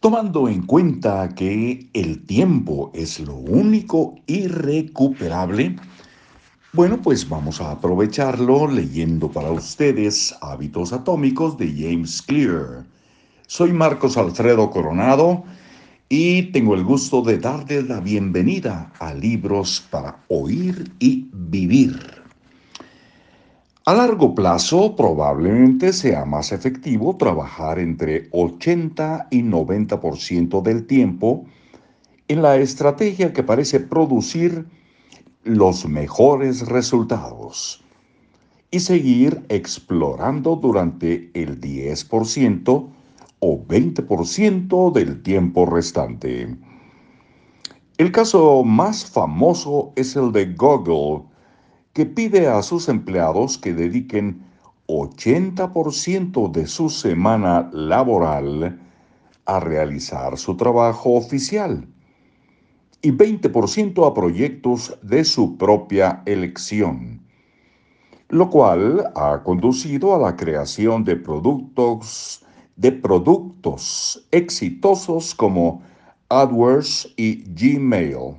Tomando en cuenta que el tiempo es lo único irrecuperable, bueno, pues vamos a aprovecharlo leyendo para ustedes Hábitos Atómicos de James Clear. Soy Marcos Alfredo Coronado y tengo el gusto de darles la bienvenida a Libros para Oír y Vivir. A largo plazo probablemente sea más efectivo trabajar entre 80 y 90% del tiempo en la estrategia que parece producir los mejores resultados y seguir explorando durante el 10% o 20% del tiempo restante. El caso más famoso es el de Google, que pide a sus empleados que dediquen 80% de su semana laboral a realizar su trabajo oficial y 20% a proyectos de su propia elección, lo cual ha conducido a la creación de productos de productos exitosos como AdWords y Gmail.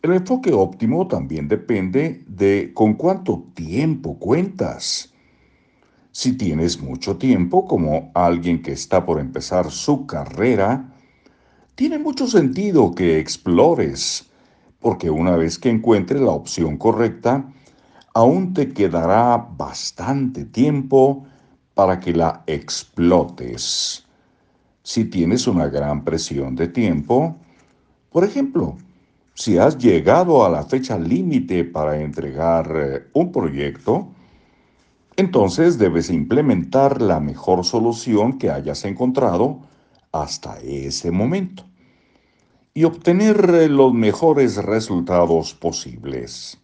El enfoque óptimo también depende de con cuánto tiempo cuentas. Si tienes mucho tiempo, como alguien que está por empezar su carrera, tiene mucho sentido que explores, porque una vez que encuentres la opción correcta, aún te quedará bastante tiempo para que la explotes. Si tienes una gran presión de tiempo, por ejemplo, si has llegado a la fecha límite para entregar eh, un proyecto, entonces debes implementar la mejor solución que hayas encontrado hasta ese momento y obtener eh, los mejores resultados posibles.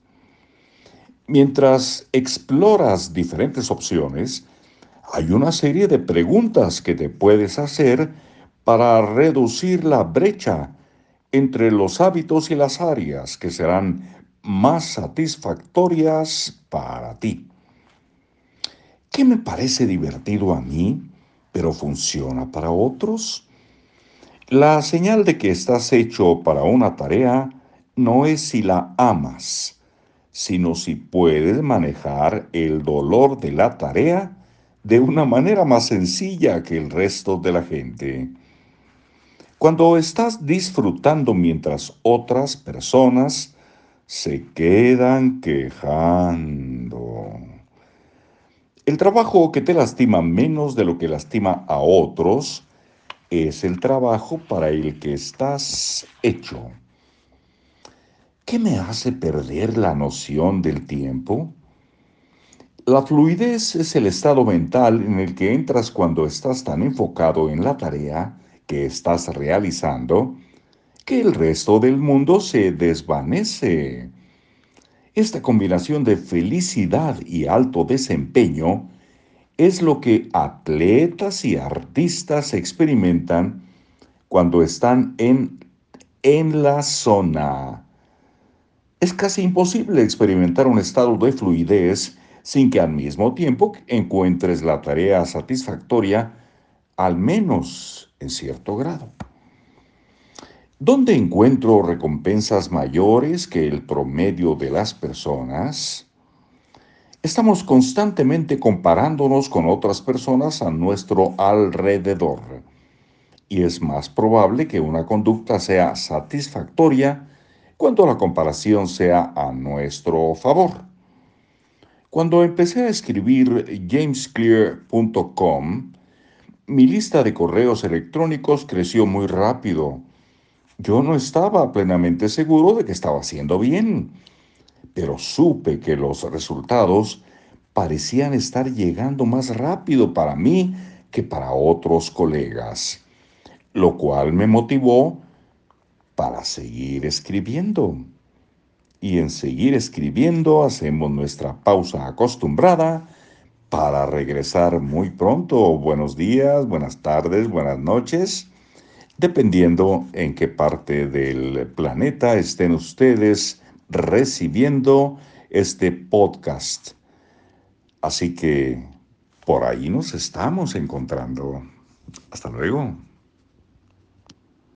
Mientras exploras diferentes opciones, hay una serie de preguntas que te puedes hacer para reducir la brecha entre los hábitos y las áreas que serán más satisfactorias para ti. ¿Qué me parece divertido a mí, pero funciona para otros? La señal de que estás hecho para una tarea no es si la amas, sino si puedes manejar el dolor de la tarea de una manera más sencilla que el resto de la gente. Cuando estás disfrutando mientras otras personas se quedan quejando. El trabajo que te lastima menos de lo que lastima a otros es el trabajo para el que estás hecho. ¿Qué me hace perder la noción del tiempo? La fluidez es el estado mental en el que entras cuando estás tan enfocado en la tarea que estás realizando que el resto del mundo se desvanece. Esta combinación de felicidad y alto desempeño es lo que atletas y artistas experimentan cuando están en, en la zona. Es casi imposible experimentar un estado de fluidez sin que al mismo tiempo encuentres la tarea satisfactoria, al menos en cierto grado. ¿Dónde encuentro recompensas mayores que el promedio de las personas? Estamos constantemente comparándonos con otras personas a nuestro alrededor y es más probable que una conducta sea satisfactoria cuando la comparación sea a nuestro favor. Cuando empecé a escribir jamesclear.com, mi lista de correos electrónicos creció muy rápido. Yo no estaba plenamente seguro de que estaba haciendo bien, pero supe que los resultados parecían estar llegando más rápido para mí que para otros colegas, lo cual me motivó para seguir escribiendo. Y en seguir escribiendo hacemos nuestra pausa acostumbrada para regresar muy pronto. Buenos días, buenas tardes, buenas noches, dependiendo en qué parte del planeta estén ustedes recibiendo este podcast. Así que por ahí nos estamos encontrando. Hasta luego.